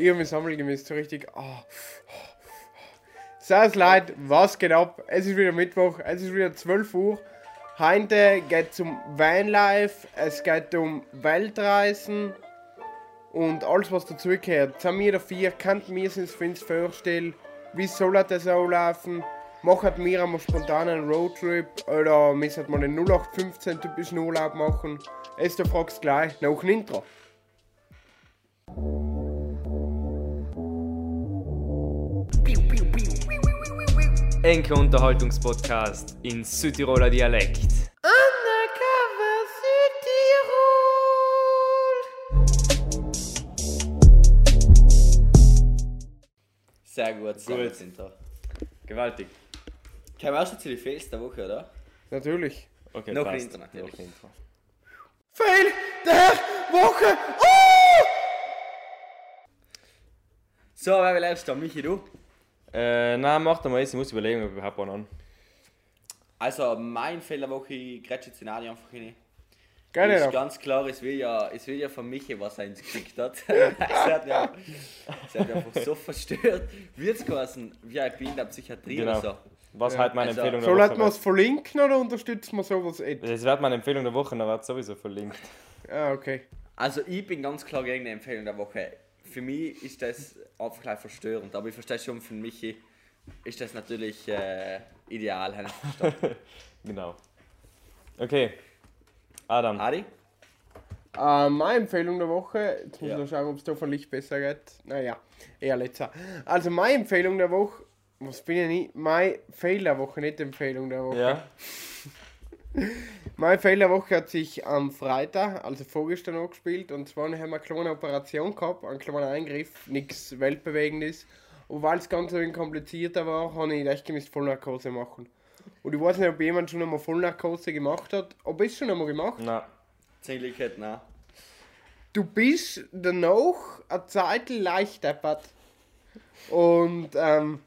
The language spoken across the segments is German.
Ich habe mich sammeln gemisst, so richtig. Oh. Servus Leute, was geht ab? Es ist wieder Mittwoch, es ist wieder 12 Uhr. Heute geht es um Vanlife, es geht um Weltreisen und alles was dazugehört. Sind wir vier, kennt mir sind für uns vorstellen, wie soll das laufen? Macht mir einmal spontan einen Roadtrip oder müssen wir einen 0815 typischen Urlaub machen? Es du fragst gleich nach dem Intro. Enke Unterhaltungspodcast in Südtiroler Dialekt. Undercover Südtirol! Sehr gut, sehr gut. Intro. Gewaltig. Kommen wir auch schon zu den Fails der Woche, oder? Natürlich. Okay, Noch passt. Intro natürlich. Noch Intro. Fail der Woche! Oh! So, wer will erst da? Michi, du? Äh, nein, mach doch mal eins, ich muss überlegen, ob ich überhaupt einen an. Also, mein Woche, grätscht jetzt den Adi einfach rein. Gerne ist noch. ganz klar, es will ja, es will ja von Michi, was er uns geschickt hat. es hat ja, es hat ja einfach so verstört. Wird's geheißen, VIP in der Psychiatrie Genau. oder so. Was Ja, halt meine also- Empfehlung der Soll Woche man es verlinken oder unterstützt man sowas wird? Das wird meine Empfehlung der Woche, dann wird sowieso verlinkt. Ah, okay. Also, ich bin ganz klar gegen die Empfehlung der Woche. Für mich ist das einfach gleich verstörend, aber ich verstehe schon von Michi, ist das natürlich äh, ideal. habe ich verstanden. Genau. Okay. Adam. Adi? Äh, meine Empfehlung der Woche, jetzt muss ich Ja. noch schauen, ob es da von Licht besser geht. Naja, eher letzter. Also meine Empfehlung der Woche, was bin ich nicht? Meine Fail der Woche, nicht Empfehlung der Woche. Ja. Mein Fail der Woche hat sich am Freitag, also vorgestern angespielt. Und zwar haben wir eine kleine Operation gehabt, einen kleinen Eingriff, nichts Weltbewegendes. Und weil es ganz ein komplizierter war, habe ich echt gemisst Vollnarkose machen. Und ich weiß nicht, ob jemand schon einmal Vollnarkose gemacht hat. Ob es schon einmal gemacht? Na, Ziemlichkeit, nein. du bist danach eine Zeit leicht deppert. Und ähm,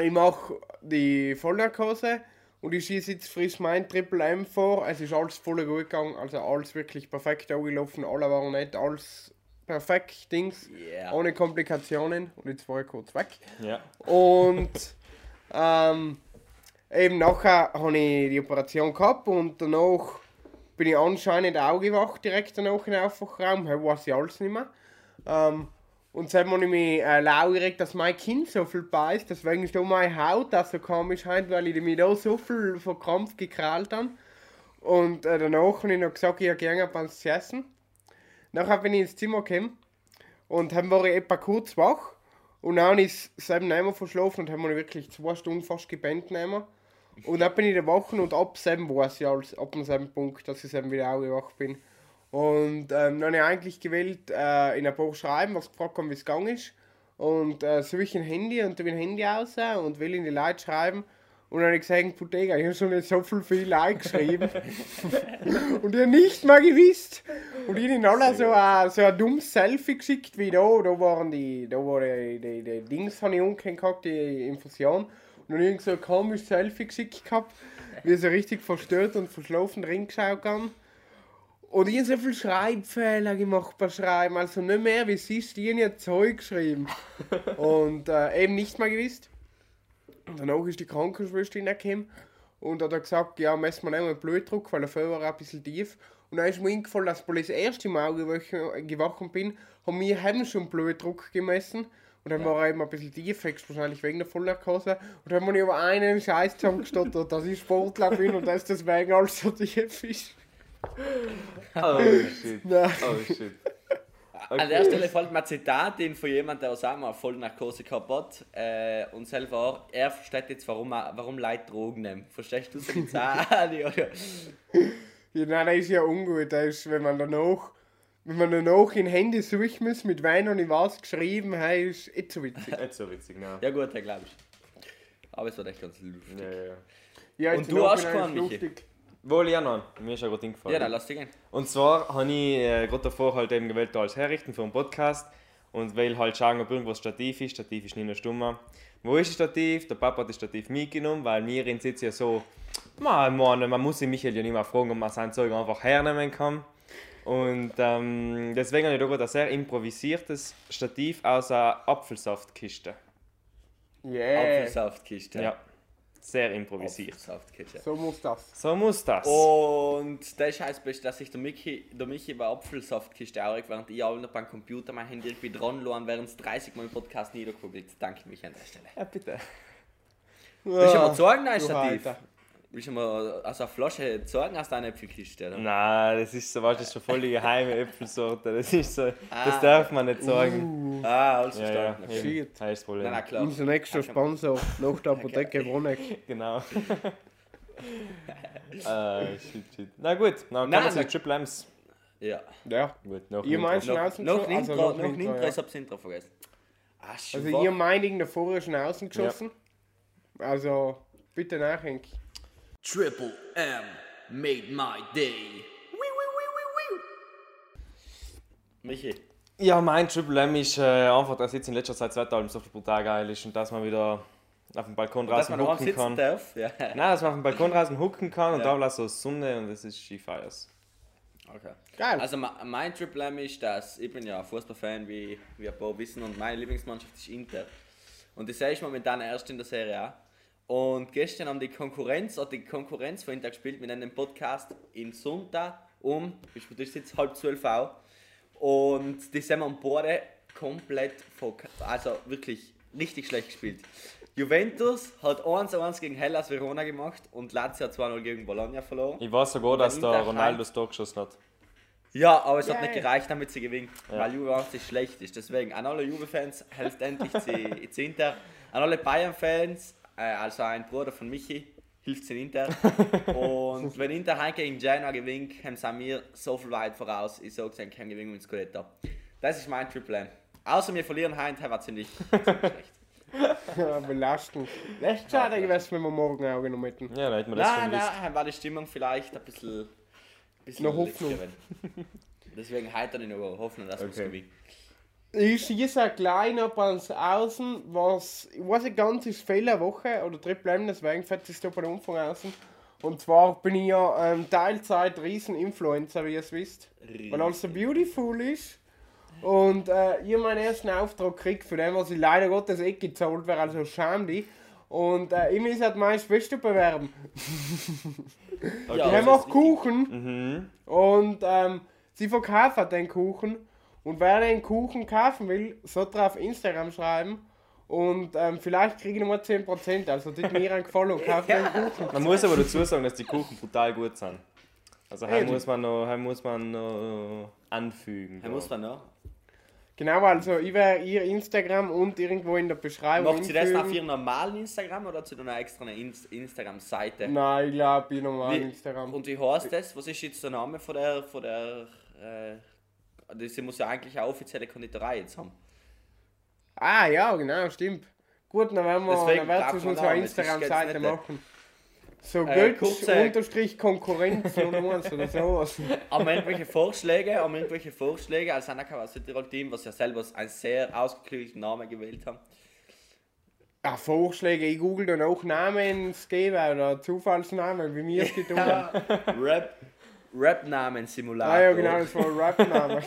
ich mache die Vollnarkose und ich schieße jetzt frisch mein Triple M vor. Es ist alles voll gut gegangen, also alles wirklich perfekt angelaufen, alle waren nett, alles perfekt, Dings, Yeah. ohne Komplikationen. Und jetzt war ich kurz weg. ja. Und ähm, eben nachher habe ich die Operation gehabt und danach bin ich anscheinend aufgewacht direkt danach in den Aufwachraum. Hey, weiß ich alles nicht mehr. Ähm, und seitdem habe ich mich äh, laugerig, dass mein Kind so viel beißt. Deswegen ist auch meine Haut auch so komisch, heute, weil ich mich da so viel verkrampft gekrallt habe. Und äh, danach habe ich noch gesagt, ich hätte gerne was zu essen. Nachher bin ich ins Zimmer gekommen und dann war ich etwa kurz wach. Und dann ist es eben nicht mehr verschlafen und haben wir wirklich zwei Stunden fast mehr. Und dann bin ich da wach und ab sieben weiß ich alles, ab dem Punkt, dass ich eben wieder aufgewacht bin. Und ähm, dann habe ich eigentlich gewählt, äh, in ein paar Schreiben, was gefragt haben, wie es gegangen ist. Und äh, suche ich ein Handy und tue mein Handy aus äh, und will in die Leute schreiben. Und dann habe ich gesagt, Putega, ich habe schon nicht so viel viel Like geschrieben. und habe nicht mal gewusst. Und ich habe alle so ein, so ein dummes Selfie geschickt wie da. Da waren die, da war die, die, die Dings, habe ich gehabt, die Infusion. Und dann habe ich so ein komisches Selfie geschickt gehabt, wie so richtig verstört und verschlafen drin geschaut habe. Und ich habe so viele Schreibfehler gemacht bei Schreiben, also nicht mehr wie siehst, ich habe ja Zeug geschrieben. und äh, eben nicht mal gewusst. Und danach ist die Krankenschwester hingekommen und hat er gesagt, ja, messen wir nicht mal Blutdruck, weil der Fell war ein bisschen tief. Und dann ist mir eingefallen, dass ich das erste Mal gewachen, bin, haben wir haben schon Blutdruck gemessen. Und dann war er eben ein bisschen tief, wahrscheinlich wegen der Vollnarkose. Und dann habe ich aber einen Scheiß zusammengestottert, dass ich Sportler bin und dass deswegen alles so tief ist. Oh shit. Nein. Oh shit. An der Stelle fällt mir ein Zitat in von jemandem, der auch mal Vollnarkose gehabt hat. Äh, und selber, er versteht jetzt, warum, warum Leute Drogen nehmen. Verstehst du so die oder? Ja, nein, das ist ja ungut. Das ist, wenn man danach, wenn man danach in Handy suchen muss, mit Wein und ich was geschrieben, hey, ist nicht so witzig. Nicht so witzig, ne? Ja gut, der glaube ich. Aber es war echt ganz lustig. Ja, ja, ja. Ja, Und du hast keinen, Michi? Wohl ja noch. Mir ist ja gerade hingefallen. Ja, dann lass dich gehen. Und zwar habe ich äh, gerade davor halt eben gewählt, da als herrichten für einen Podcast. Und will halt schauen, ob irgendwo ein Stativ ist. Stativ ist nicht mehr stummer. Wo ist das Stativ? Der Papa hat das Stativ mitgenommen, weil mir in Sitz ja so, man, man, man muss sich Michael ja nicht mehr fragen, ob man sein Zeug einfach hernehmen kann. Und ähm, deswegen habe ich da gerade ein sehr improvisiertes Stativ aus einer Apfelsaftkiste. Yeah. Apfelsaftkiste. Ja, sehr improvisiert. Apfelsaftkiste. So muss das. So muss das. Und das heißt, best, dass sich der Michi, der Michi bei Apfelsaftkiste auch, während ich auch noch beim Computer mein Handy irgendwie dran lassen, während es 30 Mal im Podcast niedergeguckt. Danke mich an der Stelle. Ja, bitte. Willst du mal zeigen, ein du Stativ? Willst du mal also eine Flasche zeigen aus deiner Äpfelkiste? Oder? Nein, das ist so, weißt, das ist schon voll die geheime Äpfelsorte. Das ist so, Ah. das darf man nicht sagen. Ah, alles Ja, ja, verstanden. eben. Shit. Das ist das Problem. Nein, nein, klar. Unser nächster Sponsor nach der Apotheke Bruneck. Genau. äh, shit, shit. Na gut, dann Nein, kommen wir zu nein. den Triple M's. Ja. Ja. Gut, noch Ihr ein meint schon Noch, außen noch, geschossen? ein Also noch ja. ich hab's Intro vergessen. Ah, Also ihr der vorher schon außen geschossen. Also bitte nachdenken. Triple M made my day. Michi. Ja, mein Triple M ist äh, einfach, dass jetzt in letzter Zeit das Wetter so brutal geil ist und dass man wieder auf dem Balkon draußen hucken sitzen kann. darf. Ja. Nein, dass man auf dem Balkon draußen hucken kann und Ja. da bleibt so Sonne und das ist Skifeiers. Okay. Geil. Also mein Triple M ist, dass ich bin ja Fußballfan, wie, wie ein paar wissen, und meine Lieblingsmannschaft ist Inter. Und das sehe ich momentan erst in der Serie A. Und gestern haben die Konkurrenz, oder die Konkurrenz von Inter gespielt, wir nennen den Podcast in Sonntag um, das ist jetzt halb zwölf auch. Und die sind am Boden komplett also wirklich richtig schlecht gespielt. Juventus hat 1-1 gegen Hellas Verona gemacht und Lazio hat 2-0 gegen Bologna verloren. Ich weiß sogar, dass der Ronaldo das Tor geschossen hat. Ja, aber es hat Ja, nicht gereicht, damit sie gewinnen, Ja. weil Juve auch nicht schlecht ist. Deswegen an alle Juve-Fans, helft endlich sie zu Inter. An alle Bayern-Fans, also ein Bruder von Michi, hilft sie Inter. Und wenn Inter heim gegen Genoa gewinnt, haben sie mir so viel weit voraus. Ich sage, sie können gewinnen mit Scudetto. Das ist mein Triple M. Außer wir verlieren das war ziemlich, ziemlich schlecht. Ja, belastend. Echt schade gewesen, wenn wir morgen auch noch hätten. Ja, da hätten wir das Nein, nein, war die Stimmung vielleicht ein bisschen, bisschen Noch Hoffnung. Deswegen heute ich noch Hoffnung, dass wir es Okay. gewinnen. Ich schieße ein klein ab ans Außen, was, ich weiß nicht ganz, ist viele Woche oder Triple M, deswegen fährt es da bei Umfang außen. Und zwar bin ich ja ähm, Teilzeit Riesen-Influencer, wie ihr es wisst. Weil alles so beautiful ist. Und äh, ich meinen ersten Auftrag gekriegt, für den, was ich leider Gottes eh gezahlt wäre, also schäm dich. Und äh, ich muss halt mein Schwester bewerben. Ja, Die haben ist auch. Kuchen. Mhm. Und ähm, sie verkaufen den Kuchen. Und wer den Kuchen kaufen will, sollte auf Instagram schreiben. Und ähm, vielleicht kriege ich nochmal 10%. Also tut mir einen Gefallen und kauft den Kuchen. Man muss aber dazu sagen, dass die Kuchen brutal gut sind. Also hier muss man noch, hier muss man noch anfügen. Da muss man noch. Genau, also ich werde ihr Instagram und irgendwo in der Beschreibung Macht sie das auf ihrem normalen Instagram oder zu einer extra Inst Instagram-Seite? Nein, ich glaube, ich normal Wie- Instagram. Und wie heißt das? Was ist jetzt der Name von der. Von der äh, das muss ja eigentlich eine offizielle Konditorei jetzt haben. Ah, ja, genau, stimmt. Gut, dann werden wir, Deswegen dann sie Namen, das ist Instagram-Seite machen. So Äh, Götz kurze- unterstrich Konkurrenz oder was oder sowas. Haben wir irgendwelche Vorschläge? Haben wir irgendwelche Vorschläge als Anaka aus Südtirol-Team, was ja selber einen sehr ausgeklügelten Namen gewählt haben? Ah, Vorschläge, ich google dann auch Namen ins Geben oder Zufallsnamen, wie wir es getan haben. Rap, Rap-Namen-Simulator. Ah ja, genau, das war ein Rap-Name.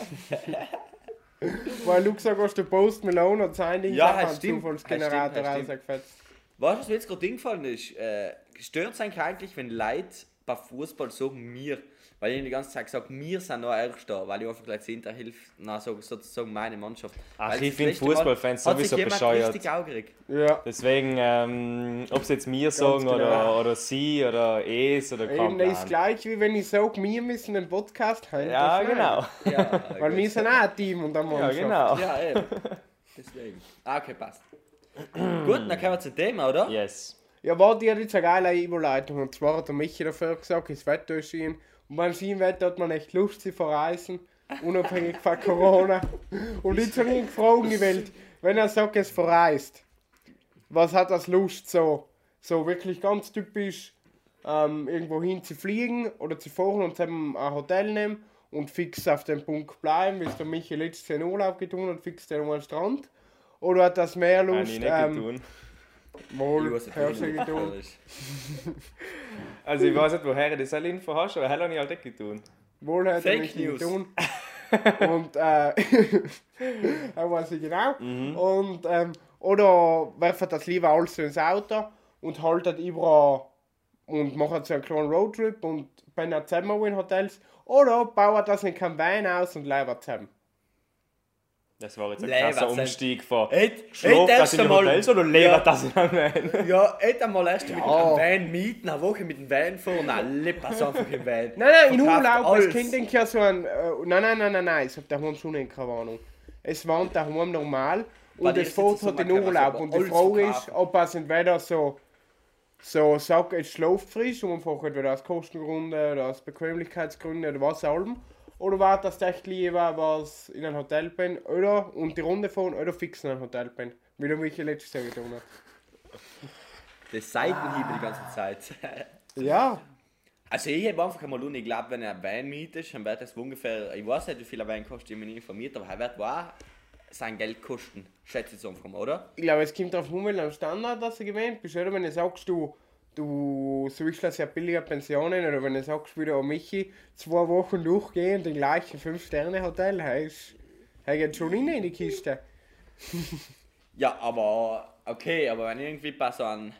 Weil du gesagt hast, der Post Malone hat sein Ding Ja, stimmt, Zufallsgenerator rausgefetzt. Weißt du, was mir jetzt gerade eingefallen ist? Äh, stört es eigentlich, wenn Leute bei Fußball sagen, wir, weil ich die ganze Zeit gesagt wir sind noch Erster, weil ich einfach gleich Inter hilft, na, so, sozusagen meine Mannschaft. Ach, Weil ich das find letzte Mal Fußballfans sowieso bescheuert. richtig aufgeregt. Ja, Deswegen, ähm, ob es jetzt mir sagen genau. oder, oder sie oder es oder eben das ist gleich wie wenn ich sage, wir müssen einen Podcast haben. Ja, genau. Ja, Weil wir sind auch ein Team und eine Ja, Mannschaft. genau. Ja, eben. Deswegen. Ah, okay, passt. Gut, dann kommen wir zum Thema, oder? Yes. Ja, warte, ich hatte jetzt eine geile Überleitung. Und zwar hat der Michi dafür gesagt, das Wetter ist schön. Und beim Skiwetter hat man echt Lust zu verreisen, unabhängig von Corona. Und jetzt habe ich ihn gefragt, Welt, wenn er sagt, es verreist, was hat das Lust so? So wirklich ganz typisch ähm, irgendwo hin zu fliegen oder zu fahren und eben ein Hotel nehmen und fix auf dem Punkt bleiben, wie es der Michi letztes Jahr in Urlaub getan hat, fix den am Strand. Oder hat das mehr Lust, ich nicht ähm, tun. Nicht, hörst du getan? das. Also ich weiß nicht, woher du diese Info hast, aber hell habe ich halt nicht getan. Wohlhört Fake möchte ich News. tun. Und äh, auch weiß ich genau. Mhm. Und ähm, oder werfen das lieber alles ins Auto und haltet überall und machen so einen kleinen Roadtrip und bin dann zusammen in Hotels. Oder bauen das in kein Van aus und leben zusammen. Das war jetzt ein Leber krasser Umstieg von Schlaf das in erst den einmal- Hotels oder lebt Ja. das in einem Van? Ja, hätte mal erst mit Ja. dem Van mieten, eine Woche mit dem Van fahren, nein, lepas einfach im Van. Nein, nein, in Urlaub, das alles. Kind denkt ja so ein. Nein, nein, nein, nein, nein, es hat daheim schon keine Warnung. Es warnt daheim normal und es halt man in kann also Urlaub. Und die Frage ist, ob es entweder so. So sagt, es schläft frisch und einfach entweder aus Kostengründen oder aus Bequemlichkeitsgründen oder was allem. Oder war das echt lieber, was in ein Hotel bin oder und die Runde fahren oder fix in ein Hotel bin. Wie du mich letztes Jahr getan hast. Das Seitenhiebe die ganze Zeit. Ja, Also ich habe einfach einmal nur, ich glaube, wenn er ein Van mietet, dann wird das ungefähr, ich weiß nicht, wie viel ein Van kostet, ich bin nicht informiert, aber er wird auch sein Geld kosten, schätze ich so einfach mal, oder? Ich glaube, es kommt darauf an, welchen Standard das du gewähnt bist. Oder wenn du sagst, du, du suchst das ja billiger Pensionen oder wenn du sagst, wie der Michi, zwei Wochen durchgehend im gleichen 5-Sterne-Hotel, heißt, er geht schon rein in die Kiste. Ja, aber okay, aber wenn irgendwie bei so einem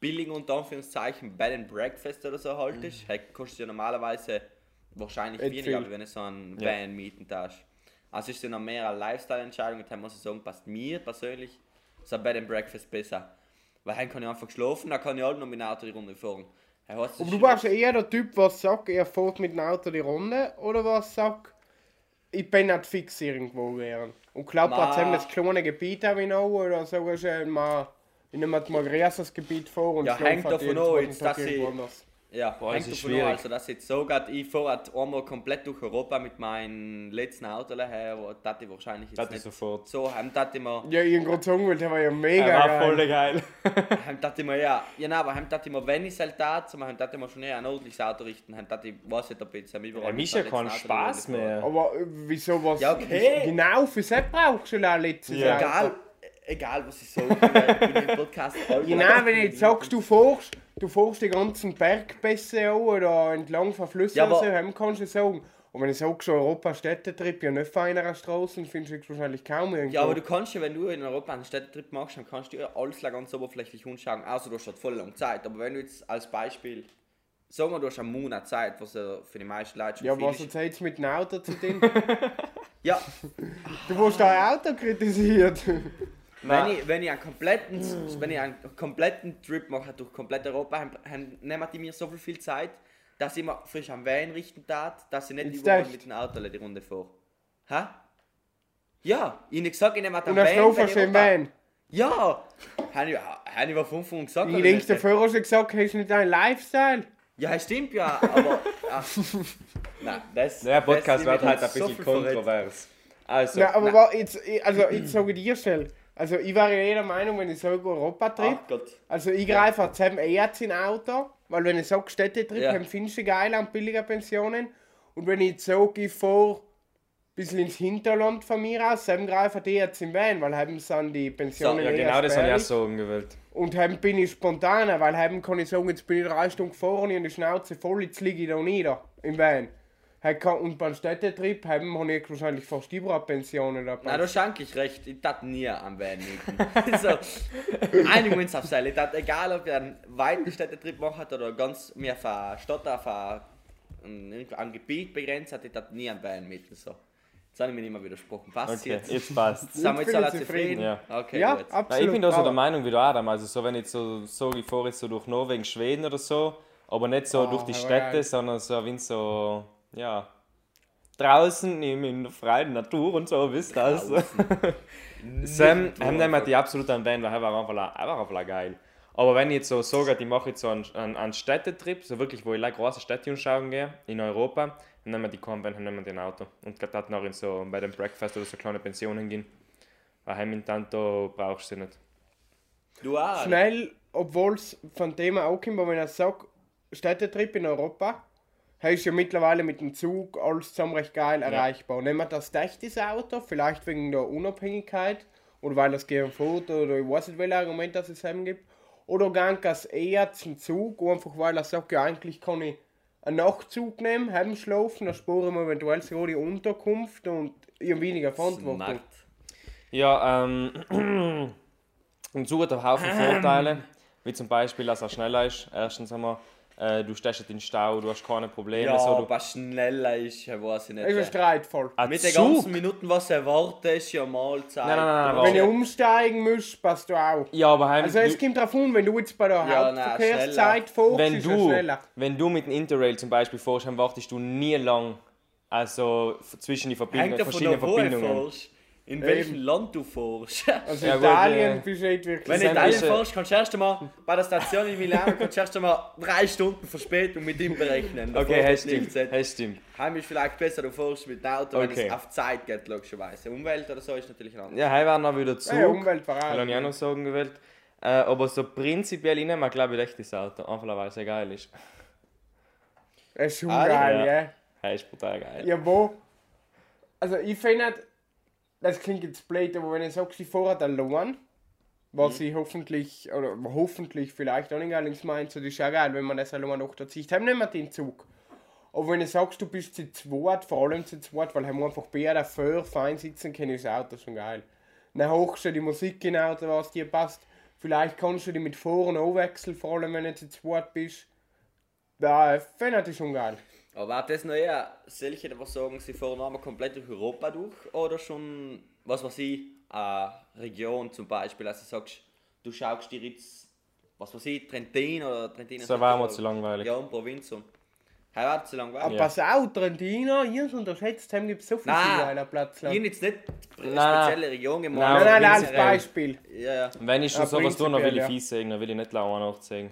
billigen unter Anführungszeichen Bed and Breakfast oder so halt ist, hey, kostet ja normalerweise wahrscheinlich Nicht weniger, viel. als wenn du so einen Ja. Van mieten darfst. Also ist ja noch mehr eine Lifestyle-Entscheidung und dann muss ich sagen, passt mir persönlich so ein Bed and Breakfast besser. Weil dann kann ich einfach schlafen, dann kann ich halt noch mit dem Auto die Runde fahren. Hey, Aber du warst eher der Typ, was sagt, er fährt mit dem Auto die Runde oder was sagt, ich bin nicht fix irgendwo gern. Und glaubt, hat das kleine Gebiet habe ich noch oder sagst du, mal, ich nehme mal ein größeres Gebiet vor und Ja, hängt davon ab, jetzt, dass ich- anders. Ja, Boah, hängt das ist davon schwierig. also dass jetzt so geht, ich fahre halt einmal komplett durch Europa mit meinem letzten Auto her, wo das ich wahrscheinlich jetzt Das ist nicht sofort. so, dat ich mir, Ja, ich hab gerade sagen der war ja mega Er war geil. voll geil. dat ich mir, ja, ja, nein, aber dat ich mir, wenn ich es halt so heim dat ich mir schon eher ein ordentliches Auto richten, heim dat ich weiß nicht, ob ich jetzt am überall Ja, mich ja dem letzten Spaß mehr. Aber äh, wieso was? Ja, okay. Genau für das brauchst du auch letztes Ja. Jahr. Egal, egal was ich sage, ich bin im Podcast Genau, wenn du jetzt sagst, du fährst, du fährst die ganzen Bergpässe an oder entlang von Flüssen Ja, oder so, kannst du sagen. Und wenn du sagst, Europa-Städtetrip, ja nicht auf einer Straße, dann findest du es wahrscheinlich kaum irgendwo. Ja, aber du kannst ja, wenn du in Europa einen Städtetrip machst, dann kannst du ja alles ganz oberflächlich anschauen, außer du hast halt voll lange Zeit. Aber wenn du jetzt als Beispiel, sagen wir, du hast einen Monat Zeit, was ja für die meisten Leute schon ja, viel was hat jetzt mit dem Auto zu tun? Ja, du wirst dein Auto kritisiert. wenn ich, wenn ich einen kompletten, wenn ich einen kompletten Trip mache durch komplett Europa, dann- dann nehmen die mir so viel, viel Zeit, dass ich mir frisch am Van richten tat, dass ich nicht Jetzt überall echt? mit dem Auto die Runde fahre. Hä? Ja, ich habe gesagt, ich nehme den Und dann ich im Van. Ja! Habe ich, hab ich von Anfang an gesagt. Ich denke, der Führer hat gesagt, hast du nicht deinen Lifestyle? Ja, stimmt ja, aber. ja. Nein, das. Der Podcast das wird halt ein so bisschen verrät. kontrovers. Also, Ja, aber nein. wa- jetzt, ich- also jetzt sage ich dir schnell. Also ich war ja jeder Meinung, wenn ich sage Europa-Trip, Ach Gott. Also ich greife ja. zusammen eher in Auto, weil wenn ich sage Städtetrip, Ja. dann findest du geil an billiger Pensionen. Und wenn ich jetzt sage, ich fahre ein bisschen ins Hinterland von mir aus, dann greife ich jetzt im Van, weil haben sind die Pensionen ja, eher genau das habe ich auch sagen gewollt. Und dann bin ich spontaner, weil dann kann ich sagen, jetzt bin ich drei Stunden gefahren und die Schnauze voll, jetzt liege ich da nieder im Van. Kann- Und beim Städtetrip haben habe ich wahrscheinlich fast überall Pensionen dabei. Nein, da schenk ich recht, ich tat nie am mieten. so, einigen wir uns auf Seil. Ich tat, egal ob ihr einen weiten Städtetrip macht oder ganz mehr auf eine Stadt, auf ein, Gebiet begrenzt hat, ich tat nie am Van mieten. So. Jetzt habe ich mir nicht mehr widersprochen. Passt Okay, jetzt? jetzt passt. Sind wir jetzt alle ich zufrieden. zufrieden? Ja. Okay, ja, gut. Absolut. ich bin da so der. Meinung wie du Adam. Also so wenn ich so, so ich fahre jetzt so durch Norwegen, Schweden oder so, aber nicht so Oh, durch die Städte, sondern so wie so, ja, draußen in, in der freien Natur und so, wisst ihr das? Sam, haben nehmen wir die absolut an Van, weil er war einfach, war einfach geil. Aber wenn ich jetzt so sage, ich mache jetzt so einen, einen, einen Städtetrip, so wirklich, wo ich like, große Städte anschauen gehe, in Europa, dann nehmen wir die Convan, dann nehmen wir den Auto. Und geht dann noch in so, bei dem Breakfast oder so kleine Pensionen gehen. Weil heim in Tanto brauchst du sie nicht. Du auch? schnell, obwohl es von dem auch kommt, aber wenn er sagt, Städtetrip in Europa, ist ja mittlerweile mit dem Zug alles zusammen recht geil erreichbar. Nehmen wir das echtes Auto, vielleicht wegen der Unabhängigkeit oder weil das gern fährt oder ich weiß nicht, welches Argument das es ihm gibt. Oder gang es eher zum Zug, einfach weil er sagt, ja eigentlich kann ich einen Nachtzug nehmen, heimschlafen, dann sparen wir eventuell sogar die Unterkunft und ich weniger Verantwortung. Smart. Ja, ähm. Ein Zug hat einen Haufen Vorteile, wie zum Beispiel, dass er schneller ist. Erstens einmal, äh, du stehst nicht in den Stau, du hast keine Probleme. Ja, so, du, aber schneller ist, ja, weiß ich nicht. Es ist streitvoll. Ein Mit den ganzen Minuten, was erwartet, ist ja Mahlzeit. Nein, nein, nein, nein, Wenn warte. umsteigen müsst, passt du auch. Ja, aber heim, Also es du, kommt darauf an, wenn du jetzt bei der Ja, Hauptverkehrszeit fährst, wenn ist du, schneller. wenn du mit dem Interrail zum Beispiel fährst, dann wartest du nie lang. Also zwischen die davon verschiedenen du Verbindungen. fährst. In welchem Land du fährst. Also Ja, gut, Italien äh, bist du nicht wirklich... Wenn du Italien äh, fährst, kannst du erst einmal bei der Station in Milano kannst du erst einmal drei Stunden Verspätung mit ihm berechnen. Okay, nicht stimmt. stimmt. Heim ist vielleicht besser, du fährst mit dem Auto, wenn Okay. es auf Zeit geht, logischerweise. Umwelt oder so ist natürlich anders. Ja, heute werden wir wieder Zug. Ja, Umwelt war auch. ich auch noch sagen gewählt. Äh, aber so prinzipiell innen, man glaube ich echt das Auto. Einfach weil es geil ist. Das ist schon Ah, geil, ja. ja. Hey, ist brutal geil. Ja, wo? Also ich finde, nicht, das klingt jetzt blöd, aber wenn ich sage, sie fahren allein, was sie hoffentlich, oder hoffentlich vielleicht auch nicht allerdings meint, so das ist ja geil, wenn man das allein noch da zieht, haben nicht den Zug. Aber wenn du sagst, du bist zu zweit, vor allem zu zweit, weil haben einfach beide für fein sitzen können, ist das Auto schon geil. Dann hochst du die Musik in Auto, was dir passt. Vielleicht kannst du die mit vorne anwechseln, vor allem wenn du zu zweit bist. Da finde ich das schon geil. Aber war das noch eher solche, die was sagen, sie fahren einmal komplett durch Europa durch oder schon, was weiß ich, eine Region zum Beispiel, also sagst, du schaust dir jetzt, was weiß ich, Trentin oder Trentin. Das war mir zu langweilig. Ja, und Provinz und. Hey, war zu langweilig. Aber pass auf, Trentino, ihr es unterschätzt, haben gibt so viele Nein, geile Plätze. Ich jetzt nicht eine spezielle Region gemacht. Nein, Nein, nein, als. Beispiel. Ja, ja. Wenn ich schon Ja, sowas tue, dann will ich ja. fies sagen, dann will ich nicht lauer nachzeigen.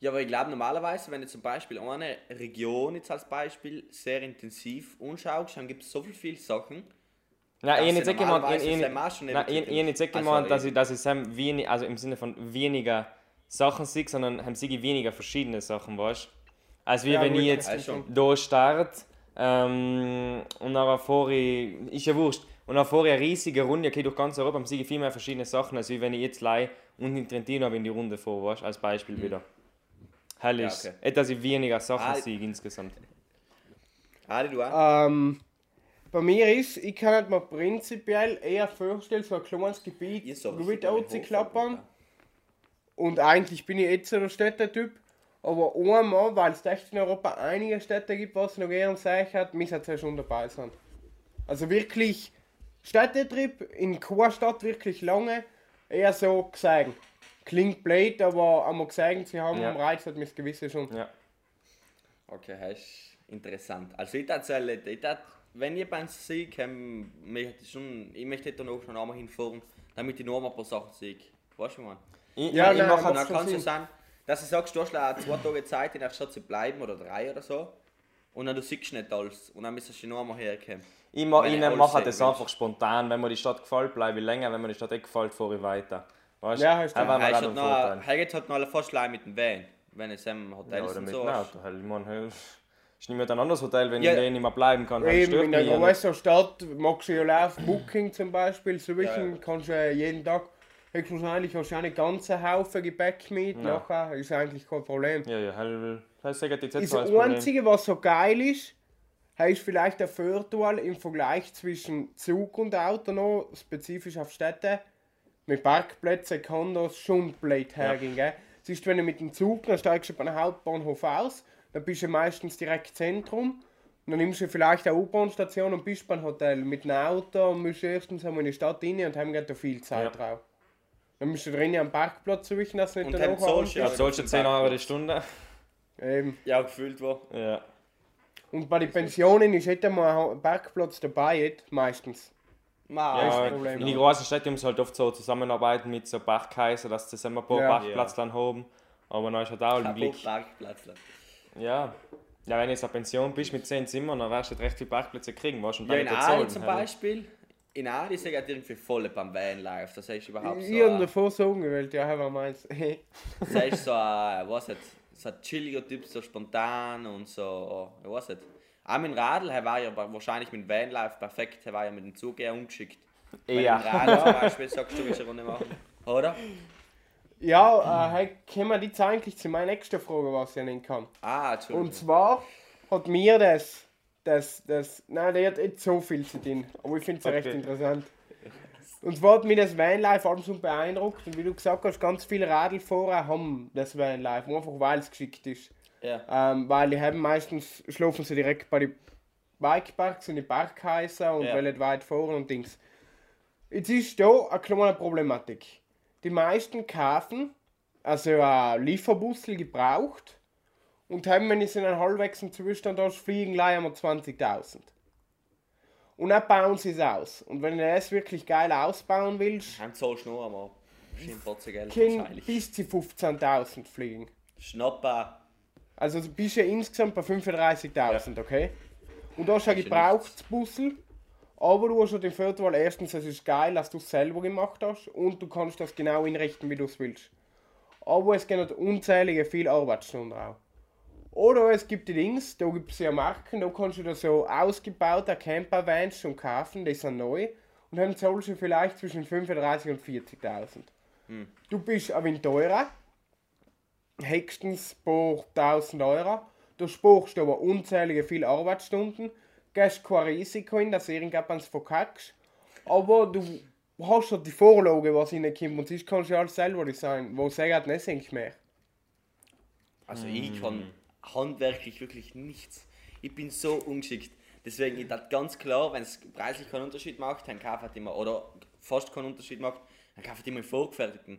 Ja, aber ich glaube normalerweise, wenn du zum Beispiel eine Region jetzt als Beispiel sehr intensiv anschaust, dann gibt es so viel, viele Sachen. Nein, ich habe nicht gemeint, ich- ich- habe gemeint, Also, dass ich, dass ich Sam wenig, also im Sinne von weniger Sachen sehe, sondern haben sie weniger verschiedene Sachen, weißt du? Als wie Ja, wenn gut, ich jetzt schon. da starte ähm, und dann ich, ist ja wurscht, und dann ich eine riesige Runde, okay, durch ganz Europa, sehe ich viel mehr verschiedene Sachen, als wie wenn ich jetzt lei und in Trentino in die Runde fahre, weißt als Beispiel wieder. Hell Mhm. Ja, ist, okay. okay. dass ich weniger Sachen Ah, sehe insgesamt. Adi, du auch? Ähm, bei mir ist, ich kann mir prinzipiell eher vorstellen, so ein kleines Gebiet Hof auszuklappern. Und eigentlich bin ich jetzt so der Städtetyp. Aber einmal, weil es echt in Europa einige Städte gibt, was noch gern sagen hat, müssen zwei schon dabei sein. Also wirklich Städtetrip in keiner Stadt wirklich lange, eher so gesagt. Klingt blöd, aber einmal gesagt, sie haben Ja. einen Reiz, hat mir das Gewisse schon. Ja. Okay, das ist interessant. Also ich erzähle, ich tat, wenn ihr beim Sieg ähm, möchte ich schon, ich möchte da noch schon einmal hinfahren, damit ich noch mal ein paar Sachen sehe. Weißt du, man? Ich, Ja, ich mache dann kann es ja sein, dass du sagst, du hast auch zwei Tage Zeit in der Stadt zu bleiben oder drei oder so. Und dann du siehst nicht alles. Und dann müsstest du noch einmal herkommen. Ich, ma, ich mache sehen das einfach spontan. Wenn mir die Stadt gefällt, bleibe ich länger. Wenn mir die Stadt nicht gefällt, fahre ich weiter. Weißt Ja, hast du Hey, gerade hat noch, jetzt hat noch alle fast gleich mit dem Van. Wenn es im Hotel Ja, oder und mit so dem ist. Auto. Halt, ich meine, ist nicht mehr ein anderes Hotel, wenn Ja. ich nicht mehr bleiben kann. Halt, Eben in ja nicht. größeren Stadt magst du ja live Booking zum Beispiel, so Ja, ja. kannst du ja jeden Tag höchstwahrscheinlich hast du einen ganzen Haufen Gepäck mit, Ja. nachher ist eigentlich kein Problem. Ja, ja, halt, das sagt jetzt Das. Einzige, was so geil ist, ist vielleicht der Vorteil im Vergleich zwischen Zug und Auto noch, spezifisch auf Städte. Mit Parkplätzen kann das schon blöd hergehen. gell? Es ist, wenn du mit dem Zug, dann steigst du beim Hauptbahnhof aus, dann bist du meistens direkt Zentrum. Und dann nimmst du vielleicht eine U-Bahn-Station und bist beim Hotel. Mit dem Auto musst du erstens einmal in die Stadt rein und haben gerade viel Zeit Ja. drauf. Dann musst du drinnen am Parkplatz suchen, dass du nicht Und danach du Ja, Ja, du zum 10 Euro die. Stunde? Eben. Ja, gefühlt wo. Ja. Und bei den Pensionen ist nicht einmal ein Parkplatz dabei, jetzt, meistens. Ma, Ja, Ja, Problem. in die großen Städte muss halt oft so zusammenarbeiten mit so Parkhäusern, dass sie immer ein paar Ja. Parkplätze dann haben. Aber dann ist halt auch im Blick. Parkplatz. Ja. Ja, wenn du jetzt eine Pension bist mit 10 Zimmern, dann wirst du halt recht viele Parkplätze kriegen, weißt und Ja, in bezahlen, zum. Beispiel. In Adi sind halt irgendwie voll beim Vanlife. Das heißt überhaupt so. Ich habe ein- davor so gewählt, ja, aber meins. Das heißt so ein, was nicht, so ein chilliger Typ, so spontan und so, ich weiß nicht. Auch mit dem Radl, er war ja wahrscheinlich mit dem Vanlife perfekt, er war ja mit dem Zug eher umgeschickt. Ja. du mit dem Radl zum Beispiel sagst, du willst eine Runde machen. Oder? Ja, äh, kommen wir jetzt eigentlich zu meiner nächsten Frage, was ich nennen kann. Ah, Entschuldigung. Und zwar hat mir das, das, das, nein, der hat nicht so viel zu tun, aber ich finde es recht Okay. interessant. Und zwar hat mich das Vanlife allem so beeindruckt und wie du gesagt hast, ganz viele Radlfahrer haben das Vanlife, einfach weil es geschickt ist. Ja. Ähm, weil die haben meistens, schlafen sie direkt bei den Bikeparks und die Parkhäuser und Ja. wollen weit fahren und Dings. Jetzt ist da eine kleine Problematik. Die meisten kaufen also ein Lieferbussel gebraucht und haben, wenn ich in einen halbwegs Zustand hast, fliegen gleich einmal 20.000. Und dann bauen sie es aus. Und wenn du das wirklich geil ausbauen willst, Heim zahlst du noch einmal. Trotzdem Geld wahrscheinlich. bis zu 15.000 fliegen. Schnapper. Also du bist ja insgesamt bei 35.000, okay? Und du hast ein Ist ja gebrauchtes Bussel, aber du hast ja den Vorteil, erstens, es ist geil, dass du es selber gemacht hast und du kannst das genau einrichten, wie du es willst. Aber es gehen halt unzählige viele Arbeitsstunden auch. Oder es gibt die Dings, da gibt es ja Marken, da kannst du da so ausgebaute Campervans schon kaufen, die sind neu. Und dann zahlst du vielleicht zwischen 35.000 und 40.000. Du bist ein wenig teurer, höchstens paar 1000 Euro. Du sparst aber unzählige viele Arbeitsstunden, gehst kein Risiko in, dass irgendjemand verkackst. Aber du hast ja die Vorlage, was reinkommt und sonst kannst du ja alles selber designen. Wo sagt nicht nicht mehr. Also ich kann handwerklich wirklich nichts. Ich bin so ungeschickt. Deswegen ist das ganz klar, wenn es preislich keinen Unterschied macht, dann kauft halt immer, oder fast keinen Unterschied macht, dann kauft immer einen vorgefertigten.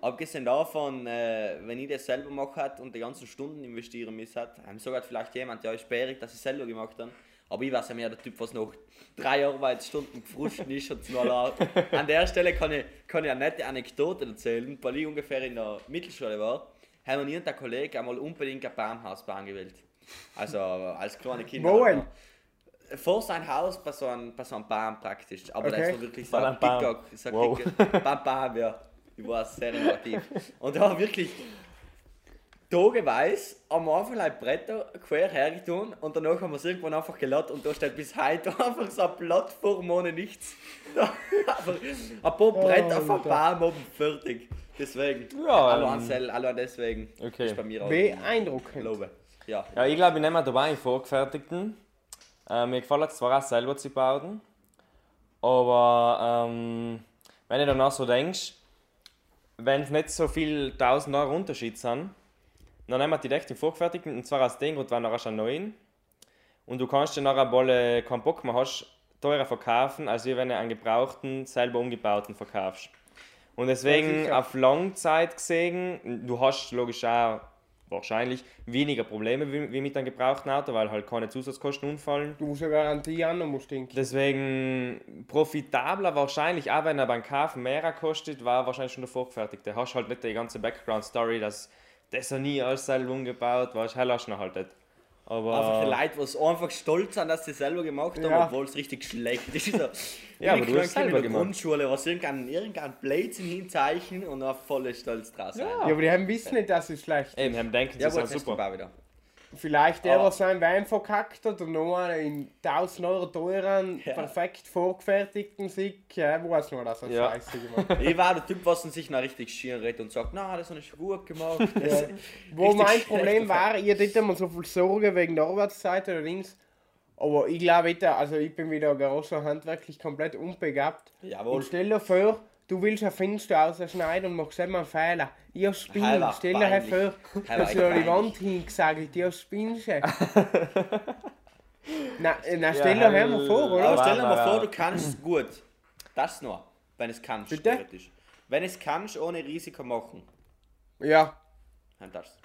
Abgesehen davon, äh, wenn ich das selber mache und die ganzen Stunden investieren muss, hat, dann sagt vielleicht jemand, ja, ist sperrig, dass ich selber gemacht habe. Aber ich weiß ja mehr der Typ, was noch drei Arbeitsstunden gefrustet ist und allein. An der Stelle kann ich, kann ich eine nette Anekdote erzählen. Weil ich ungefähr in der Mittelschule war, haben wir und der Kollege einmal unbedingt ein Baumhaus gewählt. Also als kleine Kinder. Halt noch. Vor sein Haus bei so einem, bei so einem Baum praktisch. Aber das Okay. war wirklich so ein dicker, so ein Wow. dicker Baum, Baum, ja. Ich war sehr innovativ. Und da war wirklich tageweise am Anfang ein Bretter quer hergetan und danach haben wir es irgendwann einfach geladen und da steht bis heute einfach so eine Plattform ohne nichts. Da, einfach ein paar Bretter auf dem Baum oben fertig. Deswegen. Ja, hallo ähm, Ansel, hallo deswegen. okay. Ist bei mir auch. Beeindruckend. Lobe. Ja. Ja, ich glaube, ich nehme dabei einen vorgefertigten. Äh, mir gefällt es zwar auch selber zu bauen, aber ähm, wenn du danach so denkst, wenn es nicht so viel 1000 Euro Unterschied sind, dann nehmen wir die den vorgefertigten und zwar aus dem Grund, weil hast einen neuen und du kannst den nachher Bolle keinen Bock mehr hast, teurer verkaufen, als wenn du einen gebrauchten, selber umgebauten verkaufst. Und deswegen auf Langzeit gesehen, du hast logisch auch wahrscheinlich weniger Probleme wie, wie mit einem gebrauchten Auto, weil halt keine Zusatzkosten umfallen. Du musst eine Garantie an und musst denken. Deswegen profitabler wahrscheinlich, auch wenn er beim Kaufen mehr kostet, war wahrscheinlich schon der vorgefertigte. Hast halt nicht die ganze Background-Story, dass das er nie alles selber umgebaut war, hell hast du noch halt nicht. Einfach Aber die Leute, die einfach stolz sind, dass sie selber gemacht haben, Ja. obwohl es richtig schlecht ist. So, Ja, aber du hast selber in der gemacht. Grundschule, was irgendein, irgendein Blödsinn hinzeichnen und dann voll stolz draus sein. Ja, aber die haben wissen nicht, dass es schlecht ist. eben, haben denken, sie Ja, sind super. wieder. Vielleicht der, Aber- der seinen Wein verkackt hat und noch einen in 1000 Euro teuren, Ja. perfekt vorgefertigten Sieg, ja, weiß noch, dass er Ja. scheiße gemacht hat. Ich war der Typ, was sich noch richtig schier redet und sagt, na, das ist gut gemacht. Das, Wo mein Problem war, ich hatte nicht immer so viel Sorge wegen der Arbeitszeit oder Dings. Aber ich glaube, also ich bin wieder Garage handwerklich komplett unbegabt. Jawohl. Und stell dir vor, du willst ein Fenster ausschneiden und machst immer einen Fehler. Ich spinne. Heller, Stell dir peinlich. vor, Heller, dass du an die. Wand hingesagt ich spinnst. na, äh, na, stell Ja, dir mal vor, oder? Aber- stell dir mal vor, du kannst es gut. Das nur, wenn es kannst. Bitte? theoretisch. Wenn es kannst, ohne Risiko machen. Ja, Dann das.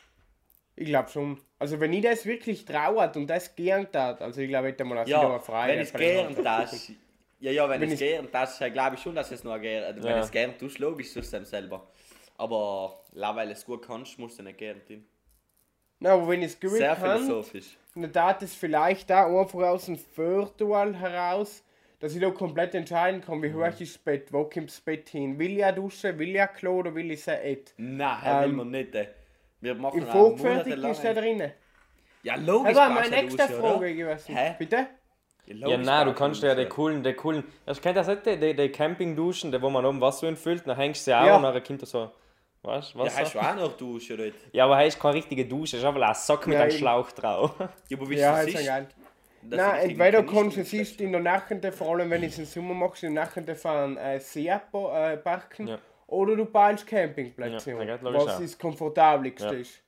ich glaube schon. Also wenn ich das wirklich trauert und das gern tat, also ich glaube, ich hätte mal das Ja, wieder frei. wenn es gern das. Ja, ja, wenn, Wenn es gern das, glaube ich schon, dass es nur gern. Wenn Ja. es gern tust, logisch, tust du es selber. Aber la, weil es gut kannst, musst du nicht gern tun. Na, aber wenn es gut Sehr kann, philosophisch. dann tat es vielleicht auch einfach aus dem Virtual heraus, dass ich da komplett entscheiden kann, wie hoch ist das Bett, wo kommt das Bett hin. Will ich eine Dusche, will ich Klo oder will ich es nicht? Nein, ähm, will man nicht. ey. Wir machen Im Vorgefertigt ist der drinnen. Ja, logisch. Aber meine nächste Frage gewesen. Hä? Bitte? Ja, Ja, nein, du kannst ja die Dusche. coolen, die coolen. Das kennt das nicht, die, die, Campingduschen, die, wo man oben Wasser hinfüllt, dann hängst du sie auch Ja. und dann kommt da so Weißt du, Ja, Wasser? hast du auch noch Dusche dort? Ja, aber hast keine richtige Dusche, ist einfach ein Sack mit Ja, einem. Schlauch drauf. Ja, aber wie Ja, du ist ja siehst, geil. dass Nein, du entweder kannst du siehst in der Nacht, vor allem wenn ich es im Sommer machst, in der Nacht fahren äh, See äh, parken. Ja. Oder du baust Campingplätze. Ja, um, ja, was das komfortabelste Ja. ist.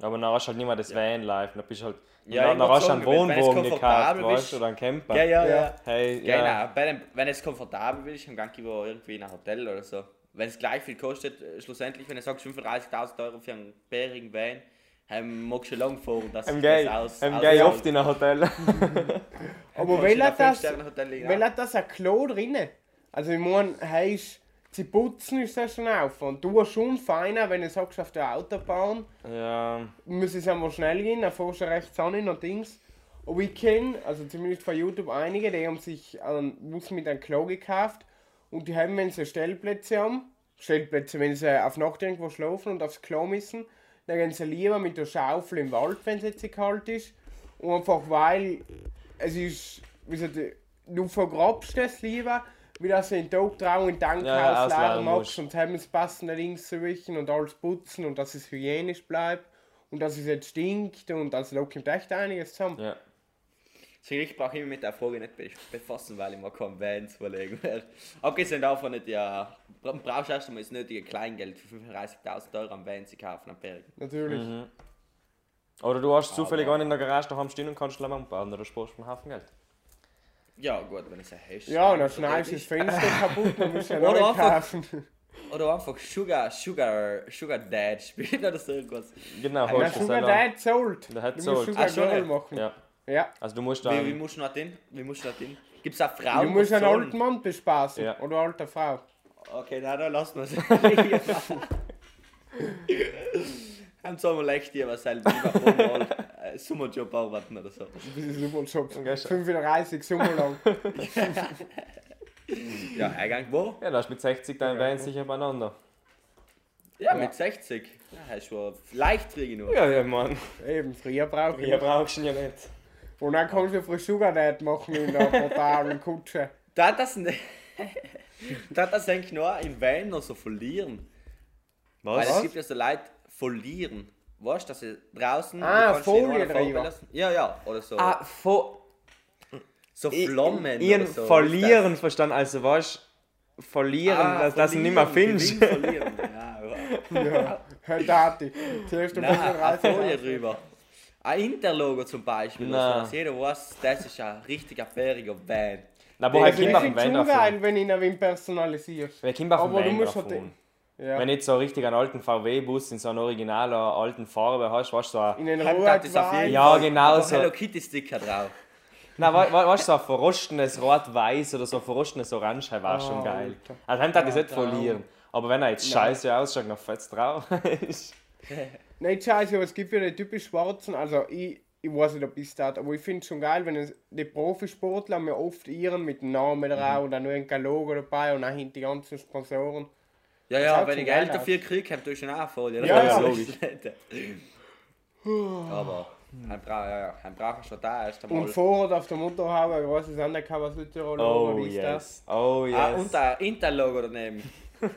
Aber dann hast du halt nicht mehr das Vanlife, dann bist du halt... Ja, dann, hast du einen wenn- wenn Wohnwagen gekauft, komfortabel weißt bist- du, oder einen Camper. Ja, ja, Ja. Hey, ja. Genau, bei dem, wenn es komfortabel ist, dann ich wo irgendwie in ein Hotel oder so. Wenn es gleich viel kostet, äh, schlussendlich, wenn du sagst 35.000 Euro für einen bärigen Van, dann magst du lang fahren, dass Gay, das aus... aus- Gay oft in ein Hotel. Aber ein hat das, das ein Klo drinnen? Also ich meine, heißt, zu putzen ist das schon auf. Und du hast schon feiner, wenn du sagst auf der Autobahn, ja, muss es einfach schnell gehen, dann fährst du rechts an und Dings. Aber ich kenne, also zumindest von YouTube, einige, die haben sich einen Bus mit einem Klo gekauft und die haben, wenn sie Stellplätze haben, Stellplätze, wenn sie auf Nacht irgendwo schlafen und aufs Klo müssen, dann gehen sie lieber mit der Schaufel im Wald, wenn es jetzt kalt ist. Und einfach weil es ist, wie gesagt, du vergrabst es lieber, wie dass du den Tag drauf in Tankhaus Ja, machst musst. und haben das passende Dings zu richten und alles putzen und dass es hygienisch bleibt und dass es jetzt stinkt und also da kommt echt einiges zusammen. ja. Deswegen ich brauche mich mit der Frage nicht be- befassen, weil ich mir keinen Van zulegen werde. Abgesehen davon, nicht, ja, bra- brauchst du erst einmal das nötige Kleingeld für 35.000 Euro am Van zu kaufen am Berg. Natürlich. Mhm. Oder du hast zufällig einen in der Garage daheim stehen und kannst gleich mal umbauen, oder sparst du einen Haufen Geld. Ja, gut, wenn es ein hast. Ja, und dann schneidest du das Fenster kaputt, dann musst du ja neu kaufen. Oder einfach Sugar, Sugar, Sugar Dad spielen oder so irgendwas. Genau, Ja, Na, du Sugar. Dad zahlt. Der hat Du musst zahlt. Sugar ja. machen. Ja, Ja. also du musst Wie, wie dann... musst du noch hin? Wie musst du noch hin? Gibt es auch Frauen? Du musst einen zahlen? alten Mann bespaßen. Ja. Oder eine alte Frau. Okay, na dann lassen wir es. Haben wir leicht die was selber Sommerjob arbeiten oder so. Das ist super Job. Okay, schon. 35 Sommer lang. Ja, Eingang wo? Ja, da hast du mit 60 dein Van sicher beieinander. Ja, mit 60. Ja, hast du leicht kriegen nur. Ja, ja, Mann. Eben, früher brauche ich. Hier brauchst du ihn ja nicht. Und dann kannst du für Sugar Dad machen in der portablen Kutsche. Da das nicht. da das eigentlich nur in Van noch so verlieren. Weil es Was? gibt ja so Leute verlieren. Weißt du, dass sie draußen. Ah, du Folie drüber. lassen. Ja, ja, oder so. Ah, vor... so Flammen. Ihren oder so. verlieren verstanden, also weißt verlieren, Ah, dass, du nicht mehr verlieren, findest. Verlieren. Ja, ja. Ja, Herr Dati. Zuerst um Nein, eine 35 Folie drüber. Ein Interlogo zum Beispiel, dass jeder weiß, das ist ein richtiger bäriger Van. Na, wo Kinder ich auf dem finde Van davon. wenn ich ihn personalisierst. Aber du Van musst halt. Ja. Wenn nicht so richtig einen alten VW-Bus in so einer originalen alten Farbe hast, weißt du, so ein, In den Heim hat das auf jeden Rotwein. Ja, Fall genau so. Hello Kitty Sticker drauf. Nein, we- we- weißt du, so ein verrostenes Rot-Weiß oder so ein verrostenes Orange war schon Oh, geil. Alter. Also, heim darf ich Ja, nicht verlieren. Aber wenn er jetzt scheiße ausschaut, noch fetzt drauf ist. Nicht scheiße, aber es gibt ja die typisch Schwarzen. Also ich, ich weiß nicht, ob ich das aber ich finde es schon geil, wenn es, die Profisportler haben ja oft ihren mit dem Namen drauf und dann nur ein Logo dabei und dann hinten die ganzen Sponsoren. Ja, ja, wenn schon ich Geld dafür kriege, habt ihr schon auch eine Folie. Ja, Das ja. ist logisch. Aber ein Bra ja, ja, ein braucher schon da erst einmal. Und Vorrat auf der Motorhaube, ein großes Undercover Südtirol Oh oder wie ist das? yes. Oh yes. Ah, und ein Interlogo daneben.